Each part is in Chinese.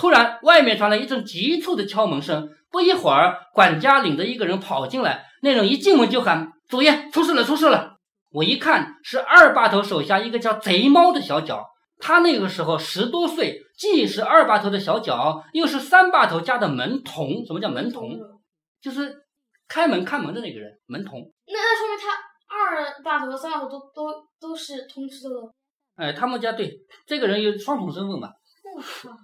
突然，外面传来一阵急促的敲门声。不一会儿，管家领着一个人跑进来。那人一进门就喊：“祖爷，出事了，出事了！”我一看，是二把头手下一个叫贼猫的小脚。他那个时候十多岁，既是二把头的小脚，又是三把头家的门童。什么叫门童？就是开门看门的那个人，门童。那那说明他二把头和三把头都都都是通吃的喽。哎，他们家对这个人有双重身份吧？我靠！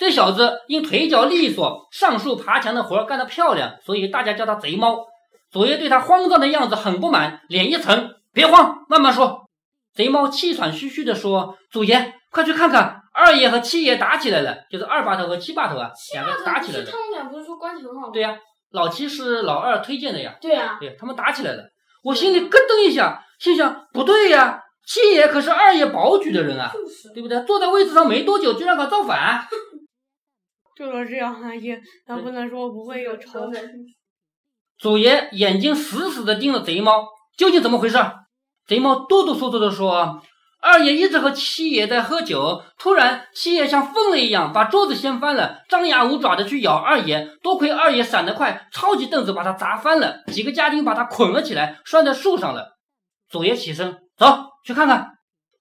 这小子因腿脚利索，上树爬墙的活干得漂亮，所以大家叫他贼猫。祖爷对他慌张的样子很不满，脸一沉：“别慌，慢慢说。”贼猫气喘吁吁地说：“祖爷。”快去看看，二爷和七爷打起来了，就是二把头和七把头啊，两个打起来了。他们俩不是说关系很好吗？对呀，老七是老二推荐的呀。对呀，对他们打起来了，我心里咯噔一下，心想不对呀，七爷可是二爷保举的人啊，对不对？坐在位置上没多久，就让他造反。就说这样，阿姨，咱不能说不会有仇。祖爷眼睛死死的盯着贼猫，究竟怎么回事？贼猫哆哆嗦嗦的说。二爷一直和七爷在喝酒，突然七爷像疯了一样把桌子掀翻了，张牙舞爪的去咬二爷。多亏二爷闪得快，超级凳子把他砸翻了，几个家丁把他捆了起来，拴在树上了。祖爷起身走去看看。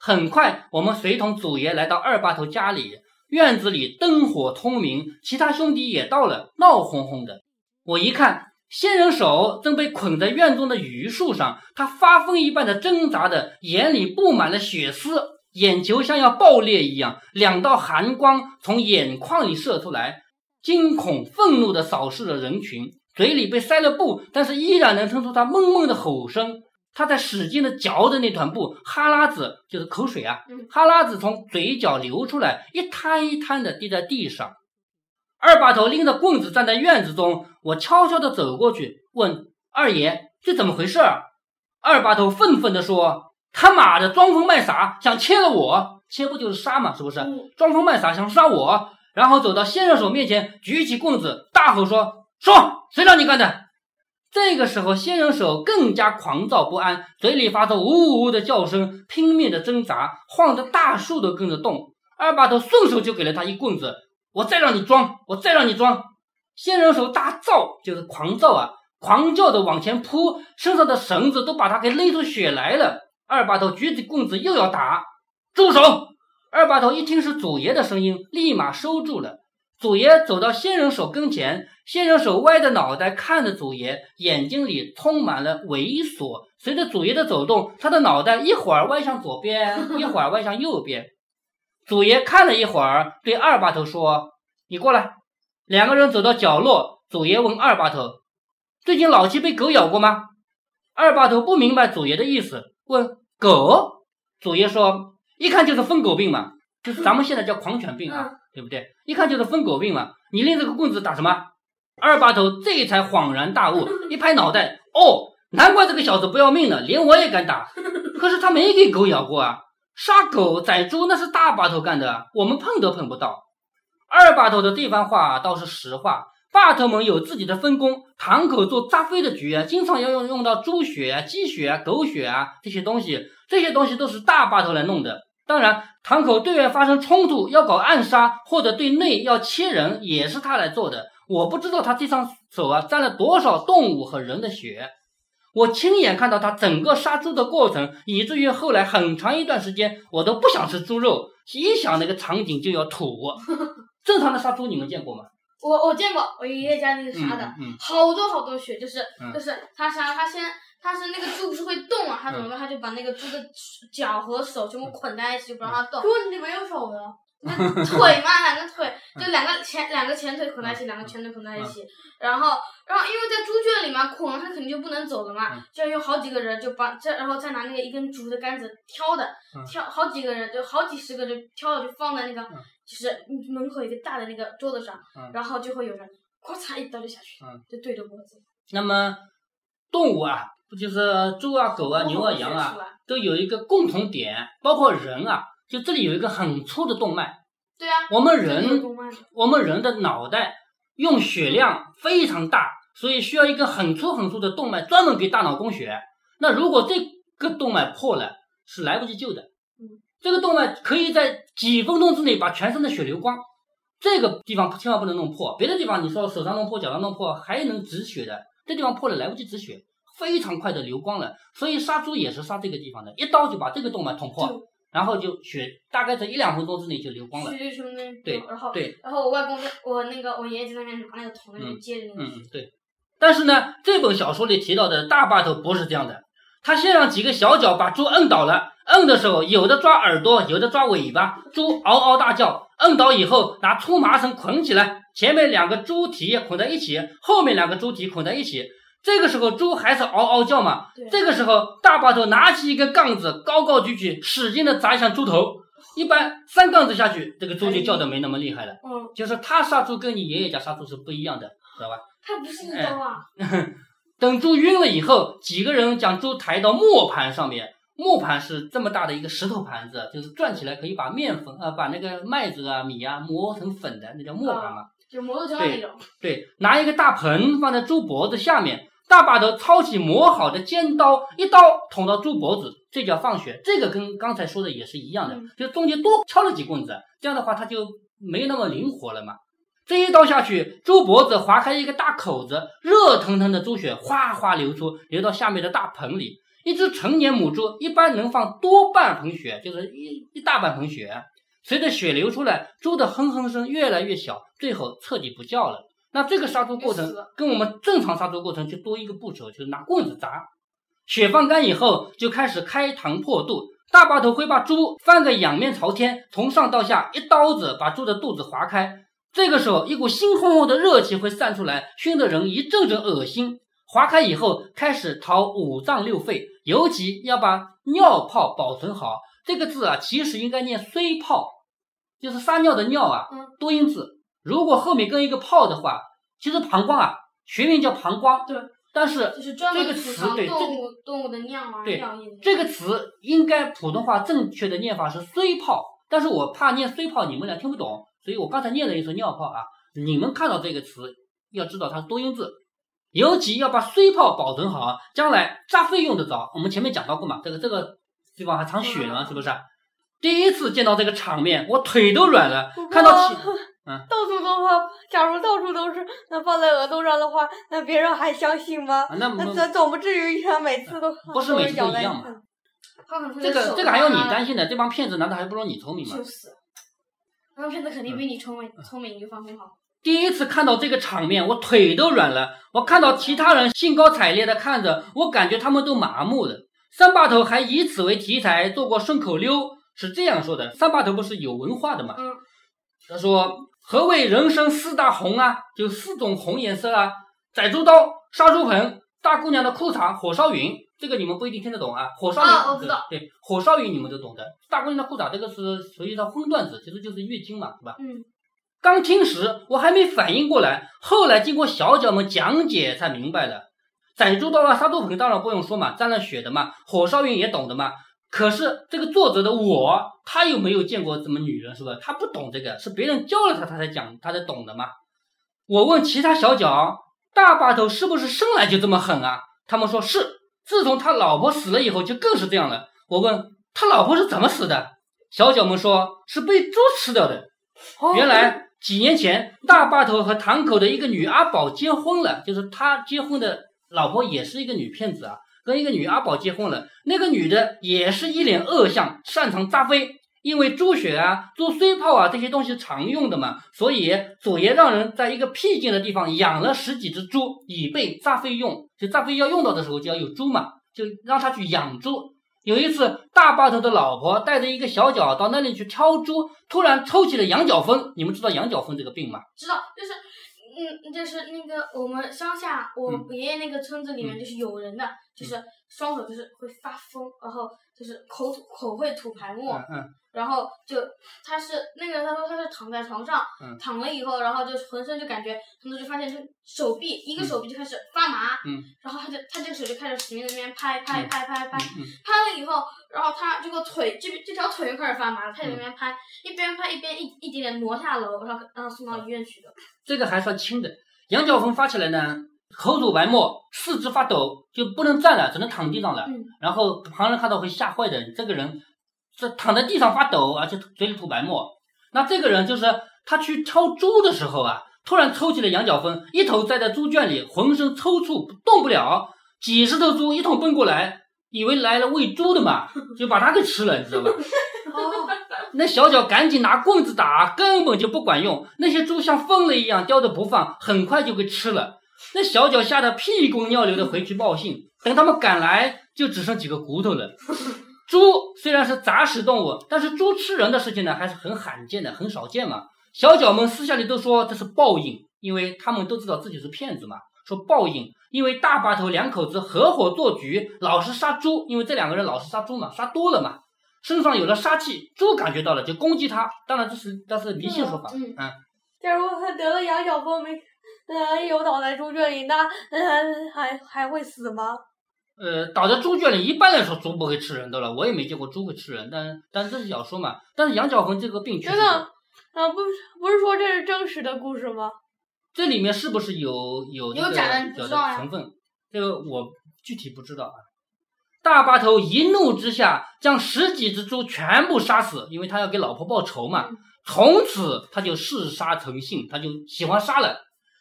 很快，我们随同祖爷来到二把头家里，院子里灯火通明，其他兄弟也到了，闹哄哄的。我一看。仙人手正被捆在院中的榆树上，他发疯一般的挣扎着，眼里布满了血丝，眼球像要爆裂一样，两道寒光从眼眶里射出来，惊恐愤怒地扫视着人群，嘴里被塞了布，但是依然能听出他闷闷的吼声。他在使劲的嚼着那团布，哈喇子就是口水啊，哈喇子从嘴角流出来，一滩一滩的滴在地上。二把头拎着棍子站在院子中，我悄悄的走过去，问二爷：“这怎么回事？”二把头愤愤地说：“他妈的，装疯卖傻，想切了我！切不就是杀嘛？是不是？装疯卖傻，想杀我！”然后走到先生手面前，举起棍子，大吼说：“说，谁让你干的？”这个时候，仙人手更加狂躁不安，嘴里发出呜呜的叫声，拼命的挣扎，晃得大树都跟着动。二把头顺手就给了他一棍子。我再让你装，我再让你装！仙人手大躁，就是狂躁啊，狂叫的往前扑，身上的绳子都把他给勒出血来了。二把头举起棍子又要打，住手！二把头一听是祖爷的声音，立马收住了。祖爷走到仙人手跟前，仙人手歪着脑袋看着祖爷，眼睛里充满了猥琐。随着祖爷的走动，他的脑袋一会儿歪向左边，一会儿歪向右边。祖爷看了一会儿，对二把头说：“你过来。”两个人走到角落，祖爷问二把头：“最近老七被狗咬过吗？”二把头不明白祖爷的意思，问：“狗？”祖爷说：“一看就是疯狗病嘛，就是咱们现在叫狂犬病啊，对不对？一看就是疯狗病嘛。你拎这个棍子打什么？”二把头这才恍然大悟，一拍脑袋：“哦，难怪这个小子不要命了，连我也敢打。可是他没给狗咬过啊。”杀狗宰猪那是大把头干的，我们碰都碰不到。二把头的这番话倒是实话，把头们有自己的分工。堂口做扎飞的局啊，经常要用用到猪血啊、鸡血啊、狗血啊这些东西，这些东西都是大把头来弄的。当然，堂口对外发生冲突要搞暗杀，或者对内要切人，也是他来做的。我不知道他这双手啊沾了多少动物和人的血。我亲眼看到他整个杀猪的过程，以至于后来很长一段时间我都不想吃猪肉，一想那个场景就要吐。正常的杀猪你们见过吗？我我见过，我爷爷家那个杀的，好多好多血，就是就是他杀他先他是那个猪不是会动啊，他怎么办？他就把那个猪的脚和手全部捆在一起，不让它动。猪你没有手的。那腿嘛，两个腿就两个前两个前腿捆在一起，两个前腿捆在一起，然后然后因为在猪圈里嘛，捆了它肯定就不能走了嘛，就要有好几个人就把这，然后再拿那个一根竹的杆子挑的，挑好几个人就好几十个就挑了就放在那个就是门口一个大的那个桌子上，然后就会有人咔嚓一刀就下去，就对着脖子。那么动物啊，不就是猪啊、狗啊、牛啊、羊啊，都有一个共同点，包括人啊。就这里有一个很粗的动脉，对啊，我们人我们人的脑袋用血量非常大，所以需要一个很粗很粗的动脉专门给大脑供血。那如果这个动脉破了，是来不及救的。嗯这个动脉可以在几分钟之内把全身的血流光，这个地方千万不能弄破，别的地方你说手上弄破、脚上弄破还能止血的，这地方破了来不及止血，非常快的流光了。所以杀猪也是杀这个地方的，一刀就把这个动脉捅破，然后就血大概在一两分钟之内就流光了。血就从那对然后对，然后我外公在我那个我爷爷就在那边拿那个桶在那边接着那个嗯嗯对。但是呢，这本小说里提到的大把头不是这样的，他先让几个小脚把猪摁倒了，摁的时候有的抓耳朵，有的抓尾巴，猪嗷嗷大叫。摁倒以后，拿粗麻绳捆起来，前面两个猪蹄捆在一起，后面两个猪蹄捆在一起。这个时候猪还是嗷嗷叫嘛对。这个时候大把头拿起一根杠子，高高举起，使劲的砸向猪头。一般三杠子下去，这个猪就叫的没那么厉害了。嗯，就是他杀猪跟你爷爷家杀猪是不一样的，知道吧？他不是一刀啊，等猪晕了以后，几个人将猪抬到磨盘上面。磨盘是这么大的一个石头盘子，就是转起来可以把面粉呃把那个麦子啊米啊磨成粉的，那叫磨盘嘛。就磨豆浆那种，对，拿一个大盆放在猪脖子下面，大把头抄起磨好的尖刀，一刀捅到猪脖子，这叫放血。这个跟刚才说的也是一样的，嗯就中间多敲了几棍子，这样的话它就没那么灵活了嘛。这一刀下去，猪脖子划开一个大口子，热腾腾的猪血哗哗流出，流到下面的大盆里。一只成年母猪一般能放多半盆血，就是一一大半盆血。随着血流出来，猪的哼哼声越来越小，最后彻底不叫了。那这个杀猪过程跟我们正常杀猪过程就多一个步骤，就是拿棍子砸。血放干以后，就开始开膛破肚。大把头会把猪翻个仰面朝天，从上到下一刀子把猪的肚子划开。这个时候，一股腥烘烘的热气会散出来，熏得人一阵阵恶心。划开以后，开始掏五脏六肺，尤其要把尿泡保存好。这个字啊，其实应该念虽泡，就是撒尿的尿啊嗯，多音字。如果后面跟一个泡的话，其实膀胱啊，学名叫膀胱，对，但是这个词对这个动物动物的尿啊对尿液。这个词应该普通话正确的念法是虽泡，但是我怕念虽泡你们俩听不懂，所以我刚才念了一声尿泡啊。你们看到这个词，要知道它是多音字，尤其要把虽泡保存好，将来扎肺用得着。我们前面讲到过嘛，这个这个地方还藏血呢，嗯是不是？第一次见到这个场面，我腿都软了，看到起到处都放，假如到处都是，那放在额头上的话，那别人还相信吗？啊，那那么总总不至于像每次都不是每次都一样嘛 这个这个还用你担心的，这帮骗子难道还不如你聪明吗？就是，那骗子肯定比你聪明，聪明你就放心好。第一次看到这个场面，我腿都软了。我看到其他人兴高采烈的看着，我感觉他们都麻木了。三把头还以此为题材做过顺口溜，是这样说的：三把头不是有文化的嘛？嗯，他说：“何谓人生四大红啊？就四种红颜色啊，宰猪刀、杀猪盆、大姑娘的裤衩、火烧云。这个你们不一定听得懂啊。火烧云，啊我知道对，火烧云你们都懂的。大姑娘的裤衩这个是属于它荤段子，其实就是月经嘛，是吧？嗯，刚听时我还没反应过来，后来经过小脚们讲解才明白了。宰猪刀啊，杀猪盆当然不用说嘛，沾了血的嘛，火烧云也懂的嘛。可是这个作者的我，他又没有见过什么女人，是吧？他不懂这个，是别人教了他，他才讲，他才懂的嘛。我问其他小脚，大把头是不是生来就这么狠啊？他们说是，自从他老婆死了以后就更是这样了。我问他老婆是怎么死的，小脚们说是被猪吃掉的。哦原来几年前，大把头和堂口的一个女阿宝结婚了，就是他结婚的老婆也是一个女骗子啊，跟一个女阿宝结婚了。那个女的也是一脸恶相，擅长扎飞。因为猪血啊、猪碎泡啊这些东西常用的嘛，所以祖爷让人在一个僻静的地方养了十几只猪，以备扎飞用。就扎飞要用到的时候就要有猪嘛，就让他去养猪。有一次，大把头的老婆带着一个小脚到那里去挑猪，突然抽起了羊角风。你们知道羊角风这个病吗？知道，就是，嗯，就是那个我们乡下，我嗯。爷爷那个村子里面嗯。就是有人的，就是双手就是会发疯，然后就是口吐口会吐白沫，嗯嗯。然后就他是那个他说他是躺在床上，嗯。躺了以后，然后就浑身就感觉，他们就发现就手臂一个手臂就开始发麻，嗯。然后他就他这个手就开始使劲在那边拍拍拍拍拍，嗯拍了以后，然后他这个腿这边这条腿又开始发麻了，他也在那边拍，一边拍一边一一点点挪下楼，然后让他送到医院去的。这个还算轻的。羊角风发起来呢，口吐白沫，四肢发抖，就不能站了，只能躺地上了。嗯然后旁人看到会吓坏的，这个人这躺在地上发抖，而且嘴里吐白沫。那这个人就是他去挑猪的时候啊，突然抽起了羊角风，一头栽在猪圈里，浑身抽搐，动不了。几十头猪一通奔过来，以为来了喂猪的嘛，就把他给吃了，你知道吧？哦，那小脚赶紧拿棍子打，根本就不管用。那些猪像疯了一样叼着不放，很快就给吃了。那小脚吓得屁滚尿流的回去报信，等他们赶来，就只剩几个骨头了。猪虽然是杂食动物，但是猪吃人的事情呢，还是很罕见的，很少见嘛。小脚们私下里都说这是报应，因为他们都知道自己是骗子嘛。说报应，因为大把头两口子合伙做局，老是杀猪，因为这两个人老是杀猪嘛，杀多了嘛，身上有了杀气，猪感觉到了就攻击他。当然这是这是迷信说法，嗯嗯，假如他得了羊角风没，呃，有倒在猪圈里，那呃 还还会死吗？呃，倒在猪圈里，一般来说猪不会吃人的了，我也没见过猪会吃人，但但这是小说嘛。但是羊角风这个病确实，真的啊，不不是说这是真实的故事吗？这里面是不是有有这个有假的成分？这个我具体不知道啊。大巴头一怒之下，将十几只猪全部杀死，因为他要给老婆报仇嘛。嗯从此他就嗜杀成性，他就喜欢杀了。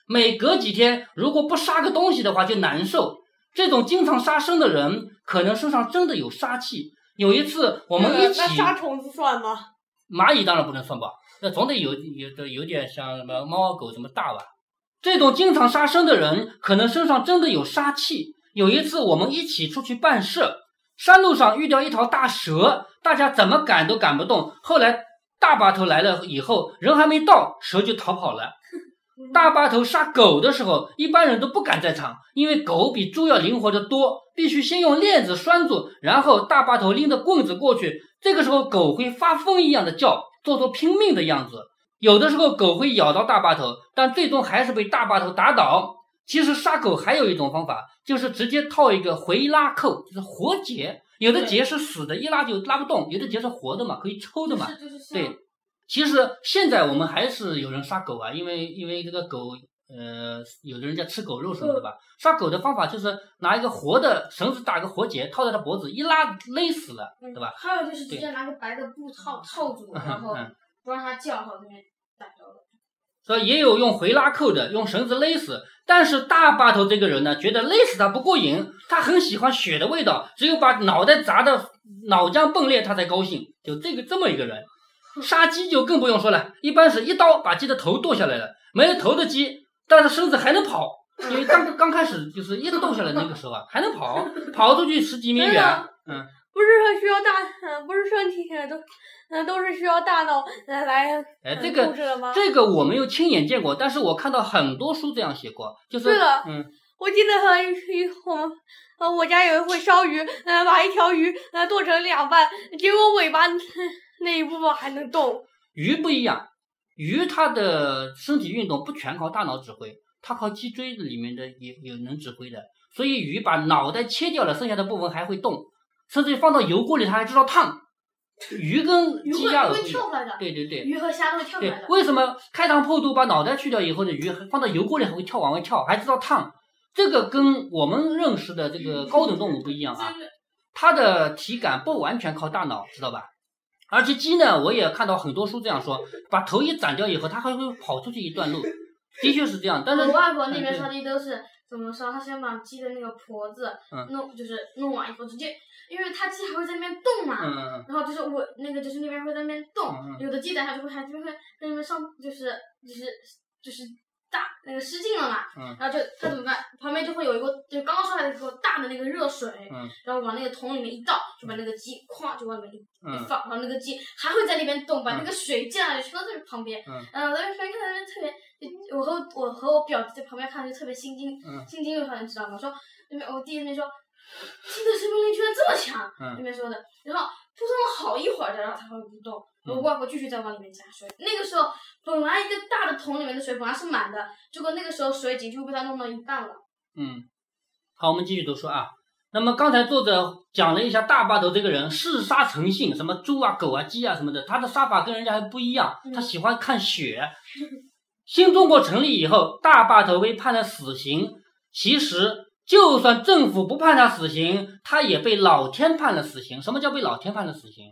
每隔几天，如果不杀个东西的话，就难受。这种经常杀生的人，可能身上真的有杀气。有一次，我们一起那杀虫子算吗？蚂蚁当然不能算吧，那总得有有的有点像什么猫啊狗什么大吧。这种经常杀生的人，可能身上真的有杀气。有一次我们一起出去办事，山路上遇到一条大蛇，大家怎么赶都赶不动。后来大把头来了以后，人还没到，蛇就逃跑了。大巴头杀狗的时候，一般人都不敢在场，因为狗比猪要灵活得多，必须先用链子拴住，然后大巴头拎着棍子过去。这个时候，狗会发疯一样的叫，做出拼命的样子。有的时候，狗会咬到大巴头，但最终还是被大巴头打倒。其实杀狗还有一种方法，就是直接套一个回拉扣，就是活结。有的结是死的，一拉就拉不动；有的结是活的嘛，可以抽的嘛。对，其实现在我们还是有人杀狗啊，因为因为这个狗，呃，有的人家吃狗肉什么的吧。杀狗的方法就是拿一个活的绳子打个活结，套在它脖子，一拉勒死了，对吧？还有就是直接拿个白的布套 套住，然后嗯，不让它叫，然后这边打着了。所以也有用回拉扣的，用绳子勒死。但是大巴头这个人呢，觉得勒死他不过瘾，他很喜欢血的味道，只有把脑袋砸的脑浆迸裂，他才高兴。就这个这么一个人。杀鸡就更不用说了，一般是一刀把鸡的头剁下来了，没有头的鸡，但是身子还能跑，因为刚 刚开始就是一剁下来那个时候啊，还能跑，跑出去十几米远。嗯，不是说需要大，嗯，不是身体都，嗯，都是需要大脑来来这个？这个我没有亲眼见过，但是我看到很多书这样写过，就是对了嗯，我记得呃，鱼我们呃我家有一回烧鱼，呃，把一条鱼呃剁成两半，结果尾巴那一部分还能动。鱼不一样，鱼它的身体运动不全靠大脑指挥，它靠脊椎里面的也有能指挥的。所以鱼把脑袋切掉了，剩下的部分还会动，甚至于放到油锅里它还知道烫。鱼跟 鱼鸡会跳的，对对对鱼和虾都会跳出对来的，。为什么开膛破肚把脑袋去掉以后的鱼放到油锅里还会跳往外跳，还知道烫？这个跟我们认识的这个高等动物不一样啊。它的体感不完全靠大脑，知道吧？而且鸡呢，我也看到很多书这样说，把头一斩掉以后，它还会跑出去一段路，的确是这样。但是我外婆那边烧鸡都是怎么烧？她先把鸡的那个脖子嗯弄，就是弄完以后直接，因为它鸡还会在那边动嘛，然后就是我那个就是那边会在那边动，有的鸡等下就会还就会在那边上，就是就是就是大那个失禁了嘛，嗯。然后就它怎么办？旁边就会有一个就刚刚出来的一个大的那个热水，嗯。然后往那个桶里面一倒，就把那个鸡哐就往里面一放，然后那个鸡还会在那边动，把嗯。那个水溅下来全都在旁边。嗯。呃，我在旁边看到那特别，我和我和我表弟在旁边看就特别心惊，嗯。心惊肉跳，你知道吗？说那边我弟那边说，鸡的生命力居然这么强，嗯。那边说的，然后好一会儿，然后才会不动。我嗯外婆继续再往里面加水，那个时候本来一个大的桶里面的水本来是满的，结果那个时候水井就被它弄到一半了。嗯。好，我们继续读书啊。那么刚才作者讲了一下大坝头这个人嗜杀成性，什么猪啊、狗啊、鸡啊什么的，他的杀法跟人家还不一样，他喜欢看血。新中国成立以后，大坝头被判了死刑。其实，就算政府不判他死刑，他也被老天判了死刑。什么叫被老天判了死刑？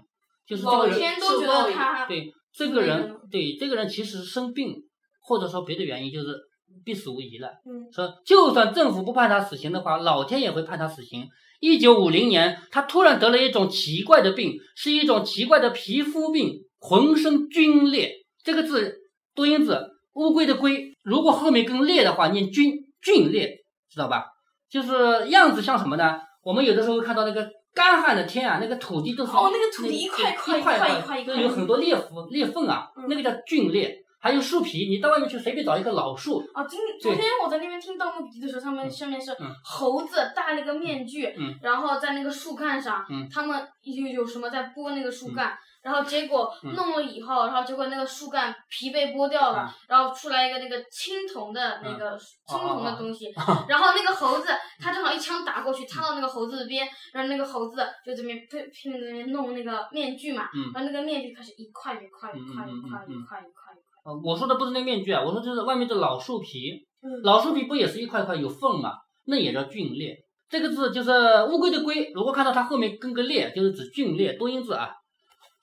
就是这个人老天都觉得他对这个人对这个人其实是生病，或者说别的原因，就是必死无疑了。嗯说就算政府不判他死刑的话，老天也会判他死刑。一九五零年，他突然得了一种奇怪的病，是一种奇怪的皮肤病，浑身皲裂。这个字多音字，乌龟的龟，如果后面跟裂的话，念皲皲裂，知道吧？就是样子像什么呢？我们有的时候会看到那个干旱的天啊，那个土地都是哦那个土地一块一块一块块一块一块都有很多裂缝裂缝啊，嗯那个叫皲裂。还有树皮，你到外面去随便找一棵老树，啊，今昨天我在那边听《盗墓笔记》的时候，上面上面是嗯猴子戴了个面具，嗯然后在那个树干上，嗯他们有有什么在剥那个树干，然后结果嗯弄了以后，然后结果那个树干皮被剥掉了，嗯然后出来一个那个青铜的那个青铜的东西，哦然后那个猴子他正好一枪打过去，插到那个猴子的边，然后那个猴子就这边拼拼命在那边弄那个面具嘛，嗯然后那个面具开始一块一块一块一块一块一块一块。呃，我说的不是那面具啊，我说就是外面的老树皮，嗯老树皮不也是一块块有缝嘛？那也叫皲裂。这个字就是乌龟的龟，如果看到它后面跟个裂，就是指皲裂，多音字啊。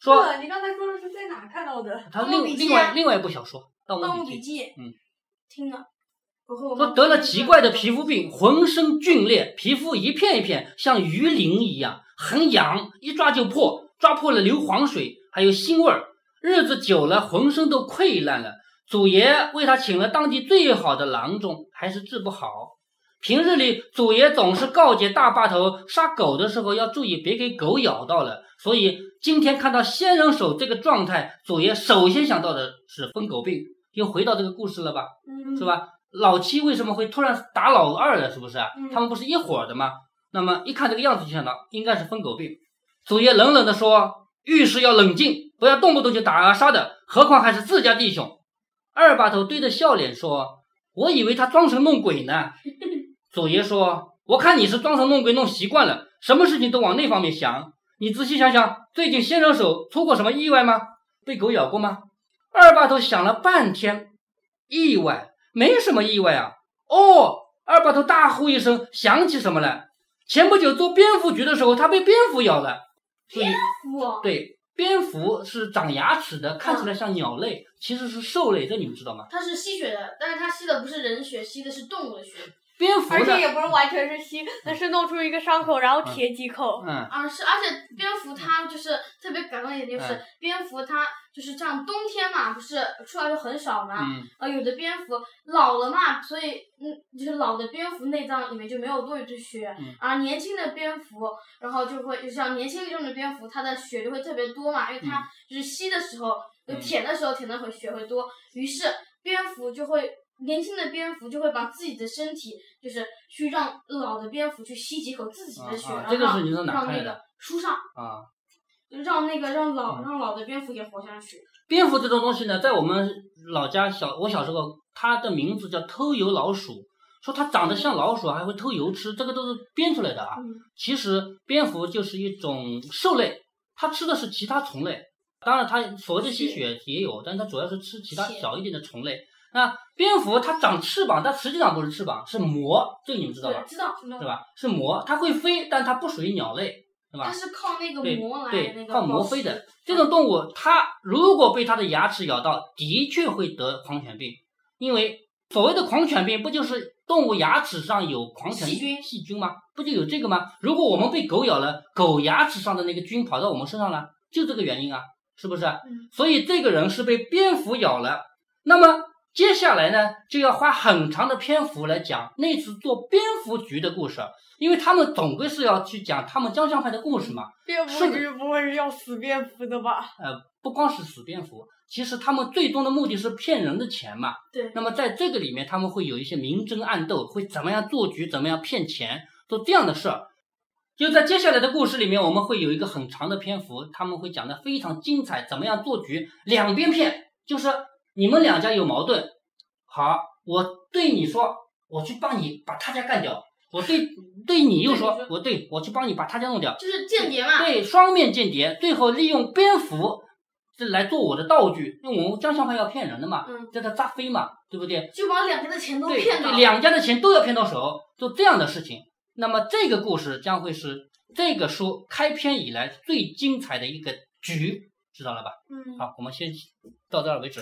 说你刚才说的是在哪看到的？他另另外啊另外一部小说《盗盗墓笔记》，嗯，听了，说得了奇怪的皮肤病，浑身皲裂，皮肤一片一片像鱼鳞一样，很痒，一抓就破，抓破了流黄水，还有腥味儿。日子久了，浑身都溃烂了。祖爷为他请了当地最好的郎中，还是治不好。平日里，祖爷总是告诫大坝头杀狗的时候要注意，别给狗咬到了。所以今天看到仙人手这个状态，祖爷首先想到的是疯狗病。又回到这个故事了吧？嗯是？吧？老七为什么会突然打老二了？是不是啊？嗯他们不是一伙的吗？那么一看这个样子就想到应该是疯狗病。祖爷冷冷地说：“遇事要冷静，不要动不动就打啊杀的，何况还是自家弟兄。”二把头堆着笑脸说：“我以为他装神弄鬼呢。”祖爷说：“我看你是装神弄鬼弄习惯了，什么事情都往那方面想。你仔细想想，最近先生手出过什么意外吗？被狗咬过吗？”二把头想了半天，意外没什么意外啊。哦，二把头大呼一声，想起什么来？前不久做蝙蝠局的时候，他被蝙蝠咬了。注意，哇，对，蝙蝠是长牙齿的，看起来像鸟类，其实是兽类，这你们知道吗？它是吸血的，但是它吸的不是人血，吸的是动物的血。蝙蝠而且？也不是完全是吸，那是弄出一个伤口，然后铁几口。嗯，啊，是，而且蝙蝠它就是特别感动一点，就是嗯蝙蝠它就是这样，冬天嘛，不是出来就很少嘛，嗯啊，有的蝙蝠老了嘛，所以嗯，就是老的蝙蝠内脏里面就没有多余的血，嗯而年轻的蝙蝠，然后就会就像年轻力壮的蝙蝠，它的血就会特别多嘛，因为它嗯就是吸的时候，就嗯舔的时候舔的会血会多，于是蝙蝠就会。年轻的蝙蝠就会把自己的身体，就是去让老的蝙蝠去吸几口自己的血，这个让是你从哪让那个看来的书上，啊。让那个让老、嗯让老的蝙蝠也活下去。蝙蝠这种东西呢，在我们老家小我小时候，它的名字叫偷油老鼠，说它长得像老鼠，还会偷油吃，这个都是编出来的啊。嗯其实蝙蝠就是一种兽类，它吃的是其他虫类。当然，它所谓的吸血也有，但它主要是吃其他小一点的虫类。那蝙蝠它长翅膀，但实际上不是翅膀，是膜，这个你们知道吧，？知道知道是。吧？是膜，它会飞，但它不属于鸟类，是吧它？是靠那个对膜来对那，个靠膜飞的。这种动物，它如果被它的牙齿咬到，的确会得狂犬病，因为所谓的狂犬病，不就是动物牙齿上有狂犬细菌细菌吗？不就有这个吗？如果我们被狗咬了，狗牙齿上的那个菌跑到我们身上了，就这个原因啊，是不是？嗯所以这个人是被蝙蝠咬了。那么接下来呢，就要花很长的篇幅来讲那次做蝙蝠局的故事，因为他们总归是要去讲他们江乡派的故事嘛。蝙蝠局不会是要死蝙蝠的吧？呃，不光是死蝙蝠，其实他们最终的目的是骗人的钱嘛。对，那么在这个里面，他们会有一些明争暗斗，会怎么样做局，怎么样骗钱，做这样的事儿。就在接下来的故事里面，我们会有一个很长的篇幅，他们会讲的非常精彩，怎么样做局，两边骗，就是你们两家有矛盾，好，我对你说，我去帮你把他家干掉，我对对你又说我对我去帮你把他家弄掉，就是间谍嘛。对，双面间谍，最后利用蝙蝠这来做我的道具，因为我们江相派要骗人的嘛，嗯，叫他扎飞嘛，对不对？就把两家的钱都骗到对，。两家的钱都要骗到手，做这样的事情。那么这个故事将会是这个书开篇以来最精彩的一个局，知道了吧？嗯。好，我们先到这儿为止。